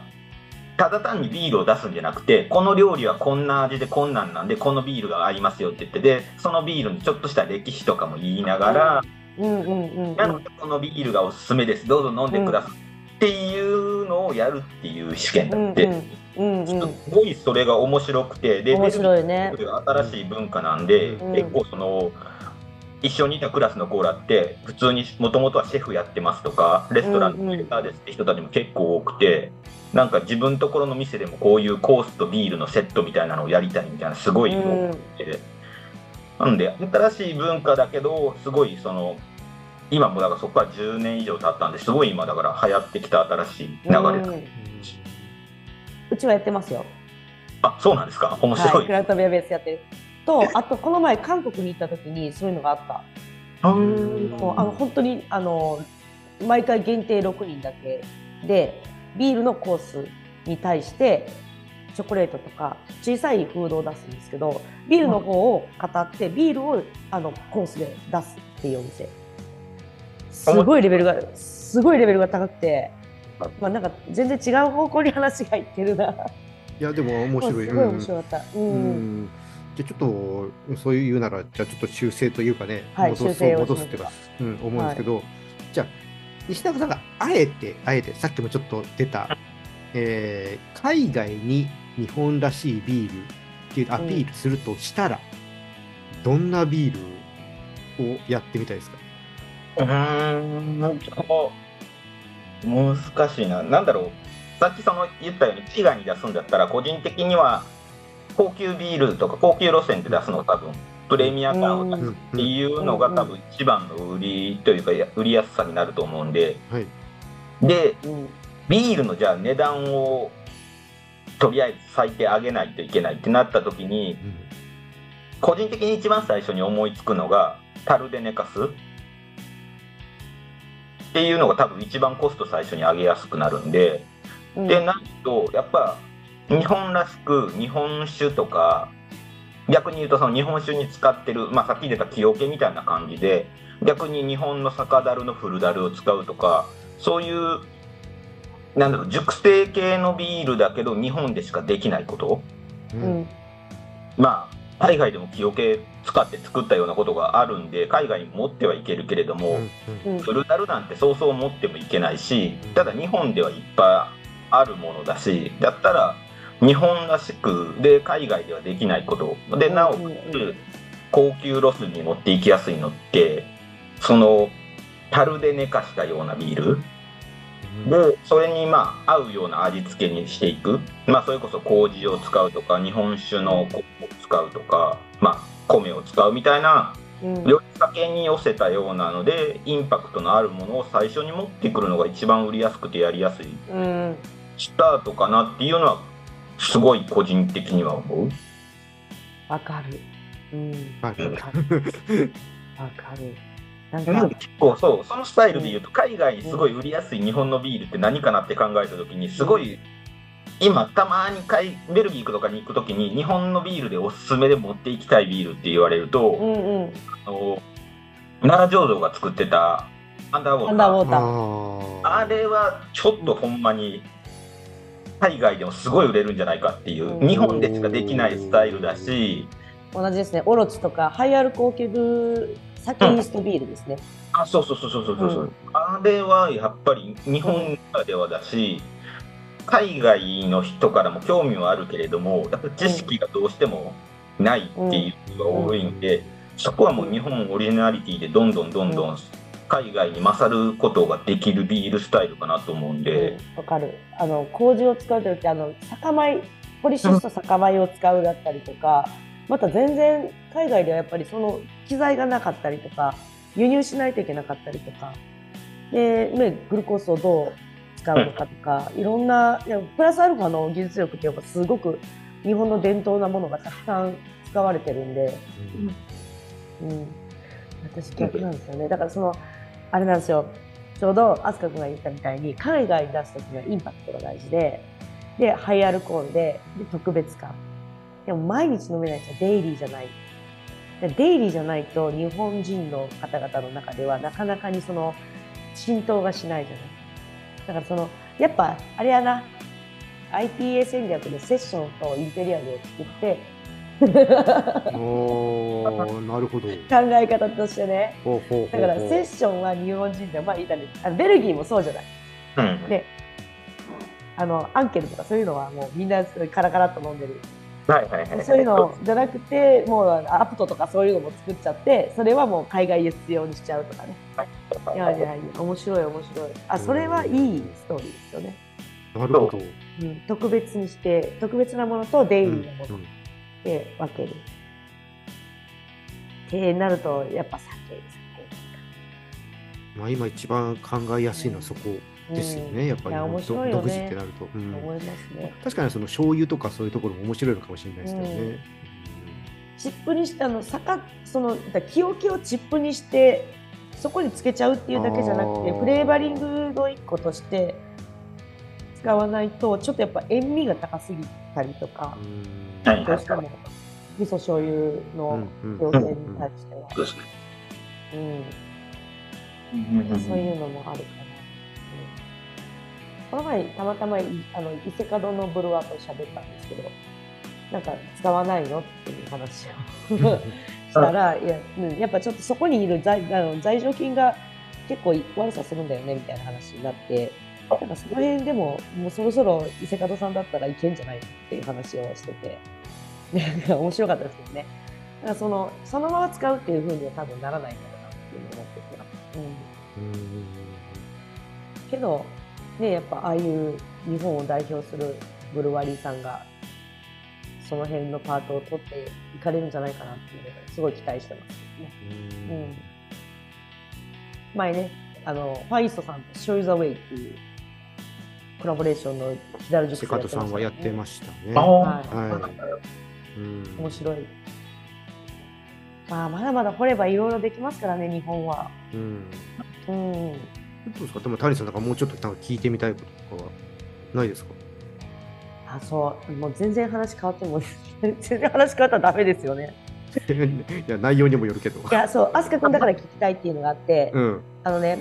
ただ単にビールを出すんじゃなくてこの料理はこんな味でこんなんなんでこのビールが合いますよって言ってでそのビールにちょっとした歴史とかも言いながら、うんうんうんなのでこのビールがおすすめです。どうぞ飲んでくださいっていうのをやるっていう試験だって、うんうんすごいそれが面白くて。で面白いね。新しい文化なんで、うん。結構その一緒にいたクラスの子らって普通にもともとはシェフやってますとかレストランのレクターですって人たちも結構多くて、なんか自分のところの店でもこういうコースとビールのセットみたいなのをやりたいみたいなすごい思ってて、なんで新しい文化だけどすごいその今もだからそこから10年以上経ったんですごい今だから流行ってきた新しい流れだ、うん。うちはやってますよ。あそうなんですか？面白はい、い、クラフトビアベースやってる。と、あとこの前韓国に行った時にそういうのがあった。うあの本当にあの毎回限定6人だけ。でビールのコースに対してチョコレートとか小さいフードを出すんですけどビールの方を語ってビールをあのコースで出すっていうお店すごいレベルがす。ごいレベルが高くて、まあ、なんか全然違う方向に話がいってるな。いやでも面白い。すごい面白かった。うん。うん。じゃあちょっとそういう言うならじゃあちょっと修正というかね、はい戻す戻すっていうか、うん、思うんですけど、じゃあ西中さんがあえてあえてさっきもちょっと出た、えー海外に日本らしいビールっていうアピールするとしたら、どんなビールをやってみたいですか？うーん。ちょっと難しいな。なんだろう。さっきその言ったように海外に出すんだったら個人的には高級ビールとか高級路線で出すのが多分。プレミア感を出すっていうのが多分一番の売りというかや売りやすさになると思うんで。はい。でうん。ビールのじゃあ値段をとりあえず最低上げないといけないってなった時に個人的に一番最初に思いつくのが樽で寝かすっていうのが多分一番コスト最初に上げやすくなるんで、うん。でなるとやっぱ日本らしく日本酒とか逆に言うとその日本酒に使ってる、まあ、さっき出た木桶みたいな感じで逆に日本の酒樽の古樽を使うとかそういうなんだろう熟成系のビールだけど日本でしかできないこと。うんうん。まあ海外でも木桶使って作ったようなことがあるんで海外に持ってはいけるけれども、うんうん。フルタルなんてそうそう持ってもいけないしただ日本ではいっぱいあるものだしだったら日本らしくで海外ではできないこと。でなおかつ高級ロスに持っていきやすいのってその樽で寝かしたようなビールでそれにまあ合うような味付けにしていく、まあ、それこそ麹を使うとか日本酒のコを使うとか、まあ、米を使うみたいなうん料理酒に寄せたようなのでインパクトのあるものを最初に持ってくるのが一番売りやすくてやりやすいうんスタートかなっていうのはすごい個人的には思う。わかる。うん。わかる。わかる。なんか、結構そうそのスタイルで言うと海外にすごい売りやすい日本のビールって何かなって考えた時にすごい今たまに海ベルギーとかに行く時に日本のビールでおすすめで持っていきたいビールって言われると、うんうん。あの奈良醸造が作ってたアンダーウォーターアンダーウォーター。ああれはちょっとほんまに海外でもすごい売れるんじゃないかっていう、うん日本でしかできないスタイルだし、同じですね。オロチとかハイアルコー級酒イーストビールですね。あそうそうそうそうそうそう、うん。あれはやっぱり日本ならではだし、海外の人からも興味はあるけれども、やっぱ知識がどうしてもないっていうのが多いんで、そこはもう日本オリジナリティでどんどんどんどん海外に勝ることができるビールスタイルかなと思うんで、うんわかる。あの麹を使うときあの酒米ポリッシュした酒米を使うだったりとか、また全然海外ではやっぱりその機材がなかったりとか、輸入しないといけなかったりとか、でねグルコースをどう使うのかとか、いろんないやプラスアルファの技術力ってやっぱすごく日本の伝統なものがたくさん使われてるんで。うん、私逆なんですよね。だからそのあれなんですよ。ちょうど飛鳥君が言ったみたいに海外に出す時にはインパクトが大事で、でハイアルコールでで特別感。でも毎日飲めない人はデイリーじゃない。でデイリーじゃないと日本人の方々の中ではなかなかにその浸透がしないじゃない。だからそのやっぱあれやな IPA 戦略でセッションとインペリアルを作っておーなるほど。考え方としてね。ほうほうほうだからセッションは日本人でまあいいだねあのベルギーもそうじゃないうんであのアンケルとかそういうのはもうみんなカラカラっと飲んでるそういうのじゃなくてもうアプトとかそういうのも作っちゃってそれはもう海外輸出用にしちゃうとかね。いやいやいや面白い面白い。あそれはいいストーリーですよね、なるほど。うん、特別にして特別なものとデイリうんーなものうんで分ける、ってなるとやっぱ酒酒まあ今一番考えやすいのはそこですよね。やっぱり。ね。独自ってなると。うん。思いますね。確かにその醤油とかそういうところも面白いのかもしれないですけどね。チップにしてあの坂そのだキヨキをチップにしてそこにつけちゃうっていうだけじゃなくてフレーバリングの一個として使わないとちょっとやっぱ塩味が高すぎたりとかどうしても味噌醤油うのに対しては、そうですね。うん。そういうのもある。かこの前たまたまいあの伊勢門のブルワーと喋ったんですけどなんか使わないのっていう話を したら、いや、うん、やっぱちょっとそこにいる在あの在場菌が結構悪さするんだよねみたいな話になって、なんかその辺でも、もうそろそろ伊勢門さんだったらいけんじゃないのっていう話をしてて、で面白かったですけどね。だからその、そのまま使うっていう風には多分ならないんだろうなっていうのを思ってて。うんうんけど、ね、やっぱああいう日本を代表するブルワリーさんがその辺のパートを取っていかれるんじゃないかなっていうのですごい期待してますね。ううんん、前ねあのファイストさんと「ショイザウェイっていうコラボレーションのキダルセ塾カトさんはやってましたね。あははい。うん面白い。まあ、まだまだ掘ればいろいろできますからね、日本は。うん。うん。どうですか？でも谷さんなんかもうちょっとなんか聞いてみたいこととかはないですか？あ、そう。もう全然話変わっても、全然話変わったらダメですよね。いや内容にもよるけど。いや、そう、飛鳥君だから聞きたいっていうのがあって、うん。あのね、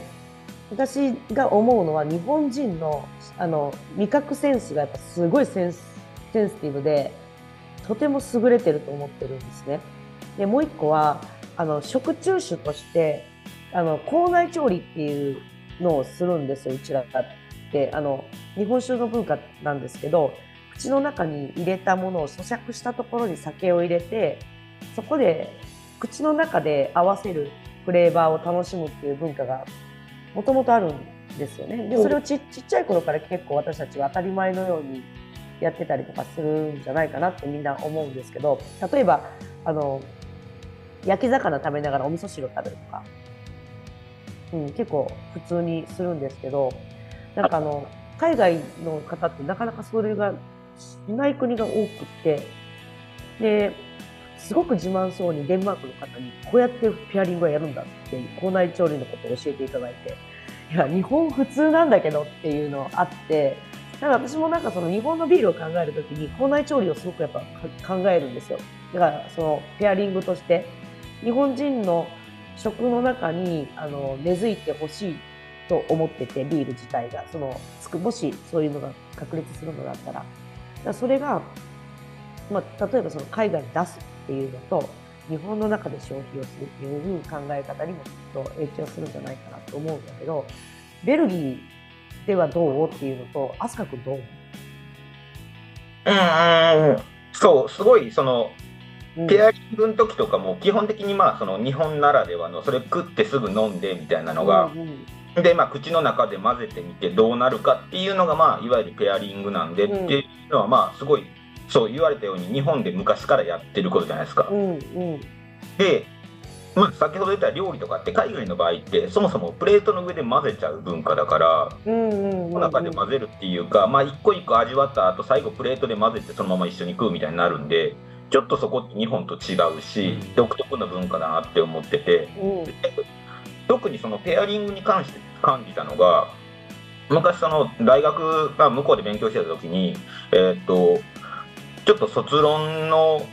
私が思うのは日本人のあの味覚センスがやっぱすごいセンスセンシティブでとても優れてると思ってるんですね。でもう一個はあの食中酒としてあの口内調理っていうのをするんですようちらってあの日本酒の文化なんですけど口の中に入れたものを咀嚼したところに酒を入れてそこで口の中で合わせるフレーバーを楽しむっていう文化がもともとあるんですよね。でそれをちちっちゃい頃から結構私たちは当たり前のようにやってたりとかするんじゃないかなってみんな思うんですけど例えばあの焼き魚食べながらお味噌汁を食べるとか、うん、結構普通にするんですけどなんかあの海外の方ってなかなかそれがしない国が多くってですごく自慢そうにデンマークの方にこうやってペアリングはやるんだって口内調理のことを教えていただいていや日本普通なんだけどっていうのあってなんか私もなんかその日本のビールを考えるときに口内調理をすごくやっぱか考えるんですよ。だからそのペアリングとして日本人の食の中にあの根付いてほしいと思っててビール自体が。そのつくもしそういうのが確立するのだったら。だそれが、まあ、例えばその海外に出すっていうのと日本の中で消費をするっていう考え方にもきっと影響するんじゃないかなと思うんだけどベルギーではどうっていうのと飛鳥君どう思う？うん。そうすごいそのペアリングの時とかも基本的にまあその日本ならではのそれ食ってすぐ飲んでみたいなのが、でまあ口の中で混ぜてみてどうなるかっていうのがまあいわゆるペアリングなんでっていうのはまあすごいそう言われたように日本で昔からやってることじゃないですか。で、まあ、先ほど言った料理とかって海外の場合ってそもそもプレートの上で混ぜちゃう文化だから、うんう中で混ぜるっていうか、まあ、一個一個味わった後最後プレートで混ぜてそのまま一緒に食うみたいになるんで。ちょっとそこって日本と違うし、独特な文化だなって思ってて、うん、特にそのペアリングに関して感じたのが昔その大学が向こうで勉強してた時に、えー、っとちょっと卒論の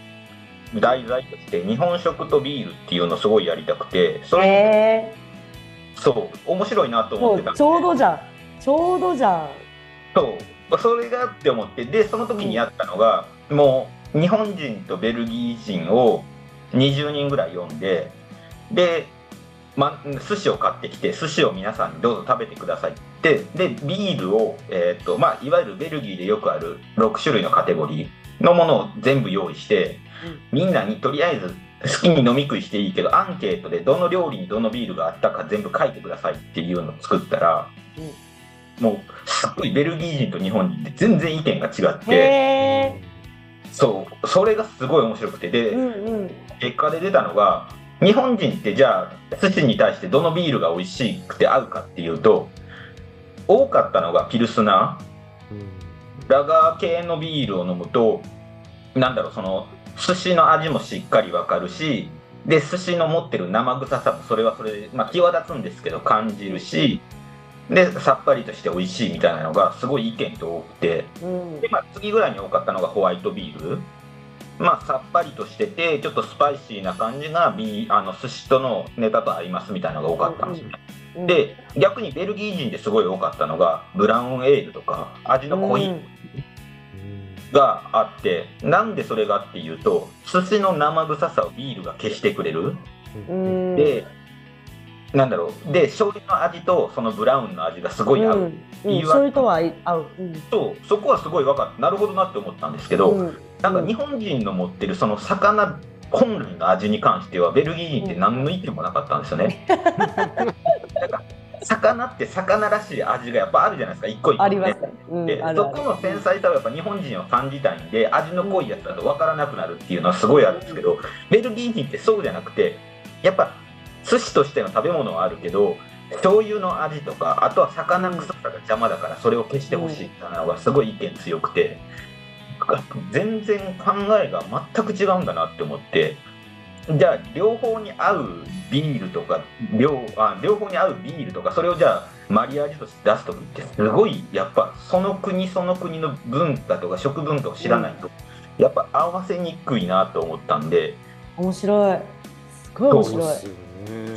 題材として日本食とビールっていうのをすごいやりたくてそれ、そう面白いなと思ってたちょうどじゃん。ちょうどじゃん。そう。それがって思ってでその時にやったのが、うん、もう日本人とベルギー人を20人ぐらい呼んでで、ま、寿司を買ってきて寿司を皆さんにどうぞ食べてくださいってでビールを、えーとまあ、いわゆるベルギーでよくある6種類のカテゴリーのものを全部用意して、みんなにとりあえず好きに飲み食いしていいけどアンケートでどの料理にどのビールがあったか全部書いてくださいっていうのを作ったら、うん、もうすっごいベルギー人と日本人って全然意見が違って。そう。それがすごい面白くて。で、うんうん、結果で出たのが日本人ってじゃあ寿司に対してどのビールが美味しくて合うかっていうと多かったのがピルスナー、うん、ラガー系のビールを飲むとなんだろうその寿司の味もしっかりわかるしで寿司の持ってる生臭さもそれはそれで、まあ、際立つんですけど感じるし、でさっぱりとして美味しいみたいなのがすごい意見と多くて、うん、でまあ、次ぐらいに多かったのがホワイトビール。まあ、さっぱりとしててちょっとスパイシーな感じがビあの寿司とのネタと合いますみたいなのが多かったんですね、うん。うん、で逆にベルギー人ですごい多かったのがブラウンエールとか味の濃い、があってなんでそれがっていうと寿司の生臭さをビールが消してくれる、でなんだろう。で醤油の味とそのブラウンの味がすごい合う、うん。うん、醤油とは合う、うん、そう。そこはすごい分かったなるほどなって思ったんですけど、うん、なんか日本人の持ってるその魚本来の味に関してはベルギー人って何の意見もなかったんですよね。なんか魚って魚らしい味がやっぱあるじゃないですか一個一個、ね、あります、うん、でそこの繊細さはやっぱ日本人は感じたいんで味の濃いやつだと分からなくなるっていうのはすごいあるんですけどベルギー人ってそうじゃなくてやっぱ寿司としての食べ物はあるけど醤油の味とかあとは魚臭さが邪魔だからそれを消してほしいっていうのがすごい意見強くて全然考えが全く違うんだなって思ってじゃあ両方に合うビールとか両あ両方に合うビールとかそれをじゃあマリアージュとして出す時ってすごいやっぱその国その国の文化とか食文化を知らないと、やっぱ合わせにくいなと思ったんで。面白い。すごい面白い。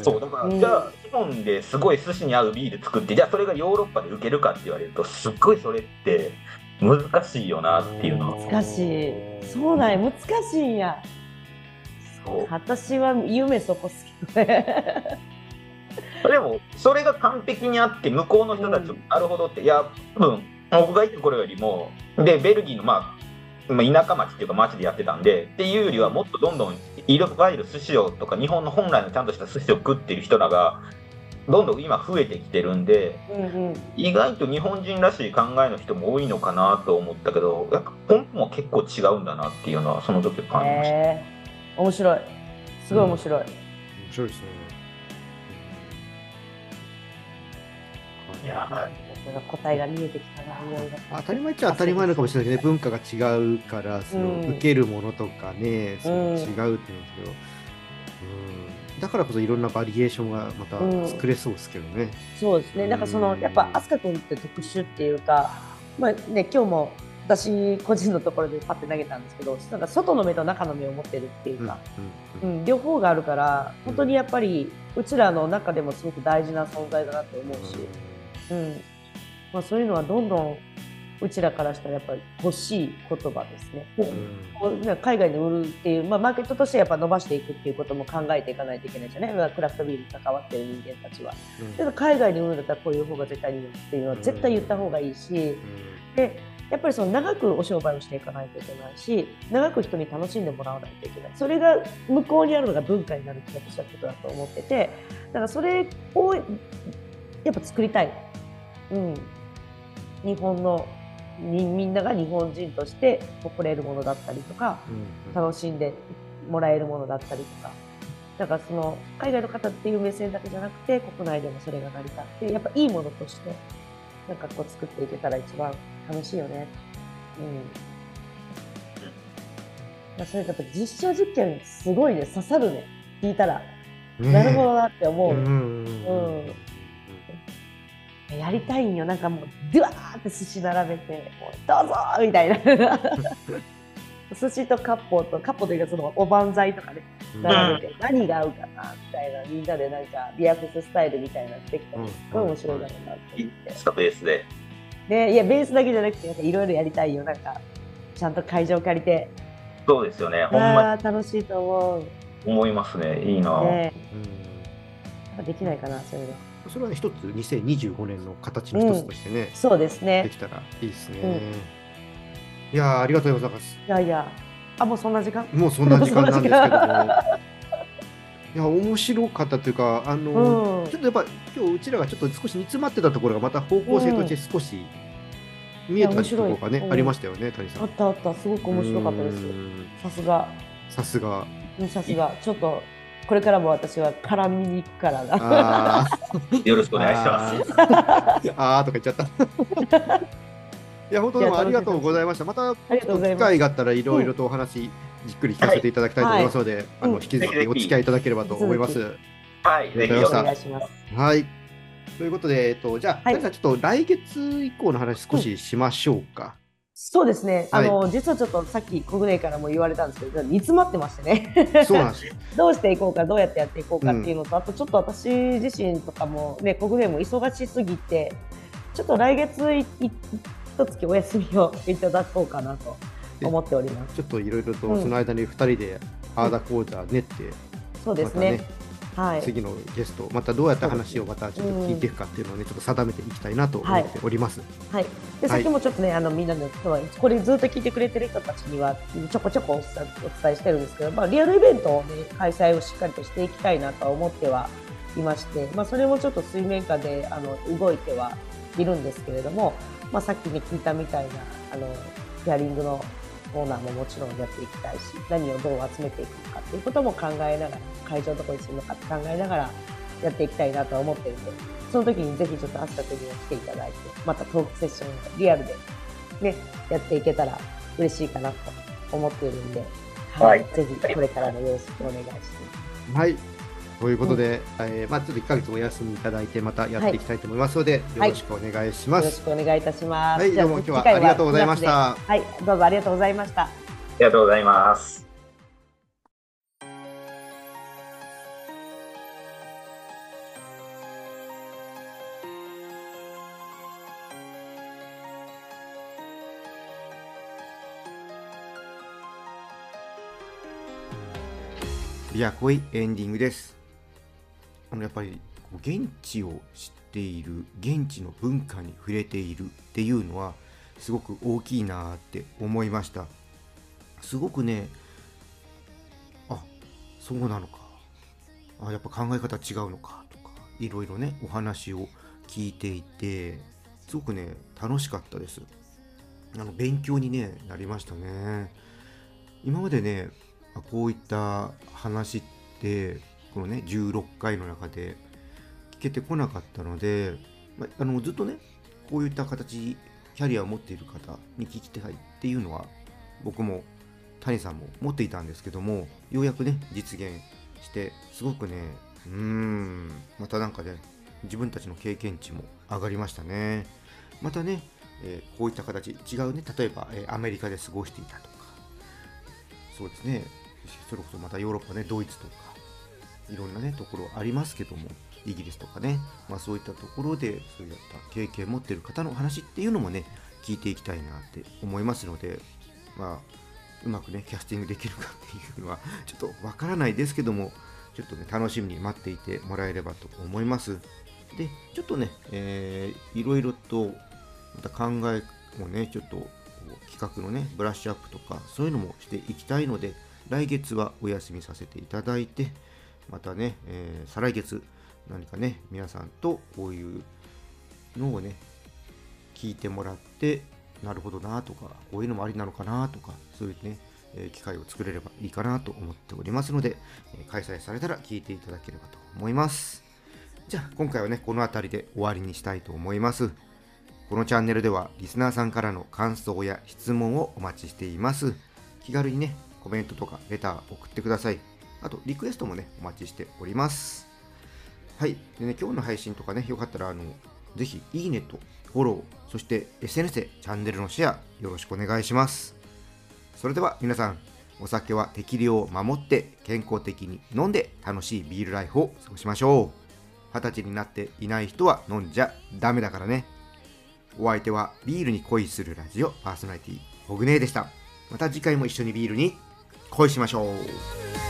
そうだから、じゃあ日本ですごい寿司に合うビール作ってじゃあそれがヨーロッパで受けるかって言われるとすっごいそれって難しいよなっていうの難しい。そうなんや難しいんや。私は夢そこ好きで。もそれが完璧にあって向こうの人たちも、なるほどっていや多分僕が言った頃よりもでベルギーのまあまあ、田舎町っていうか町でやってたんでっていうよりはもっとどんどんいわゆる寿司をとか日本の本来のちゃんとした寿司を食ってる人らがどんどん今増えてきてるんで、うんうん、意外と日本人らしい考えの人も多いのかなと思ったけどやっぱ根本も結構違うんだなっていうのはその時感じました。え。ー、面白い。すごい面白い、うん、面白いですね。いや答えが見えてきたな当たり前っちゃ当たり前なのかもしれないけど、ね、文化が違うからその、受けるものとかねその違うっていうんですけど、うん、だからこそいろんなバリエーションがまた作れそうですけどね。うん、そうですね。なんかそのやっぱ飛鳥君って特殊っていうか、まあね、今日も私個人のところでパッて投げたんですけどなんか外の目と中の目を持ってるっていうか、うんうん両方があるから本当にやっぱりうちらの中でもすごく大事な存在だなって思うし、うんまあ、そういうのはどんどんうちらからしたらやっぱり欲しい言葉ですね。うん。海外で売るっていう、まあ、マーケットとしてやっぱ伸ばしていくっていうことも考えていかないといけないじゃない、まあクラフトビールに関わってる人間たちは。うん。海外に売るんだったらこういう方が絶対にいいよっていうのは絶対言った方がいいし、でやっぱりその長くお商売をしていかないといけないし長く人に楽しんでもらわないといけない。それが向こうにあるのが文化になるって私はことだと思っててだからそれをやっぱ作りたい、うん、日本のにみんなが日本人として誇れるものだったりとかうん楽しんでもらえるものだったりとか。だからその海外の方っていう目線だけじゃなくて国内でもそれが成り立ってやっぱいいものとしてなんかこう作っていけたら一番楽しいよね。うん。まあ、それやっぱ実証実験すごいね。刺さるね。聞いたら、ねなるほどなって思う、うんうん。うんやりたいんよ。なんかもうドゥワーって寿司並べてもうどうぞみたいな。寿司と割烹と割烹というかそのおばんざいとかね並べて、何が合うかなみたいなみんなでなんかビアフススタイルみたいなのできたらすごい面白いだろうなって。い思って。スタベースで。でいやベースだけじゃなくていろいろやりたいよ。なんかちゃんと会場借りて。そうですよね。ほんま楽しいと思う。に思いますね。いいな。ね。うん。できないかなそういうのそれは一つ2025年の形の一つとしてね、そうですでねきたらいいですね。うん。いやーありがとうございます。いやいや。あもうそんな時間？もうそんな時間なんですけども。いや面白かったというかあの、うん。ちょっとやっぱ今日うちらがちょっと少し煮詰まってたところがまた方向性として少し見えたところがね、ありましたよね谷さん。あったあった。すごく面白かったです。うん。さすが。さすが。うんさすが。ちょっとこれからも私は絡みに行くからな。よろしくお願いします。あー。あーとか言っちゃった。いや本当でもありがとうございました。また機会があったらいろいろとお話、じっくり聞かせていただきたいと思いますので、あのうん。引き続きお付き合いいただければと思います。はい、ぜひお願いします。はい。ということで、えっと、じゃあ、はい。谷さん、ちょっと来月以降の話少ししましょうか。そうですね、はいあの実はちょっとさっき国内からも言われたんですけど煮詰まってましてねそうなんですよ。どうしていこうかどうやってやっていこうかっていうのと、あとちょっと私自身とかもね国内も忙しすぎてちょっと来月一月お休みをいただこうかなと思っております。ちょっといろいろとうんその間に2人であーだこうだ練って、そうですね。ねはい。次のゲスト、またどうやって話をまたちょっと聞いていくかっていうのをね、ちょっと定めていきたいなと思っております。はい。で、はいさっきもちょっとね、あのみんなのこれずっと聞いてくれてる人たちにはちょこちょこお伝えお伝えしてるんですけど、まあリアルイベントをね開催をしっかりとしていきたいなとは思ってはいまして、まあそれもちょっと水面下であの動いてはいるんですけれども、まあさっきに聞いたみたいなあのヒアリングのコーナーももちろんやっていきたいし、何をどう集めていくのかっていうことも考えながら、会場どこにするのかって考えながらやっていきたいなとは思ってるんで、その時にぜひちょっとアスカ君にも来ていただいて、またトークセッションをリアルでね、やっていけたら嬉しいかなと思っているんで、はいぜひこれからもよろしくお願いします。はい。ということで、えーまあちょっと1ヶ月お休みいただいて、またやっていきたいと思いますので、よろしくお願いします。よろしくお願いいたします。はい、どうも今日はありがとうございまし2た。はい、どうぞありがとうございました。ありがとうございます。ビアコイエンディングです。あのやっぱり現地を知っている、現地の文化に触れているっていうのはすごく大きいなって思いました。すごくね、あそうなのか、あやっぱ考え方違うのかとか、いろいろね、お話を聞いていて、すごくね、楽しかったです。あの勉強に、ね、なりましたね。今までね、こういった話ってこのね16回の中で聞けてこなかったので、まあのずっとねこういった形キャリアを持っている方に聞きたいっていうのは僕も谷さんも持っていたんですけどもようやくね実現してすごくねうーんまたなんかね自分たちの経験値も上がりましたね。またねえーこういった形違うね例えば、えーアメリカで過ごしていたとかそうですねそれこそまたヨーロッパねドイツとかいろんなねところありますけどもイギリスとかね、まあ、そういったところでそういった経験を持っている方の話っていうのもね聞いていきたいなって思いますのでまあうまくねキャスティングできるかっていうのはちょっとわからないですけどもちょっとね楽しみに待っていてもらえればと思います。でちょっとね、えーいろいろとまた考えもねちょっと企画のねブラッシュアップとかそういうのもしていきたいので来月はお休みさせていただいてまたね、えー再来月何かね皆さんとこういうのをね聞いてもらってなるほどなとかこういうのもありなのかなとかそういうね、え機会を作れればいいかなと思っておりますので、え開催されたら聞いていただければと思います。じゃあ今回はねこの辺りで終わりにしたいと思います。このチャンネルではリスナーさんからの感想や質問をお待ちしています。気軽にねコメントとかレター送ってください。あとリクエストもねお待ちしております。はい。でね今日の配信とかねよかったらあのぜひいいねとフォローそして SNS でチャンネルのシェアよろしくお願いします。それでは皆さんお酒は適量を守って健康的に飲んで楽しいビールライフを過ごしましょう。二十歳になっていない人は飲んじゃダメだからね。お相手はビールに恋するラジオパーソナリティホグネーでした。また次回も一緒にビールに恋しましょう。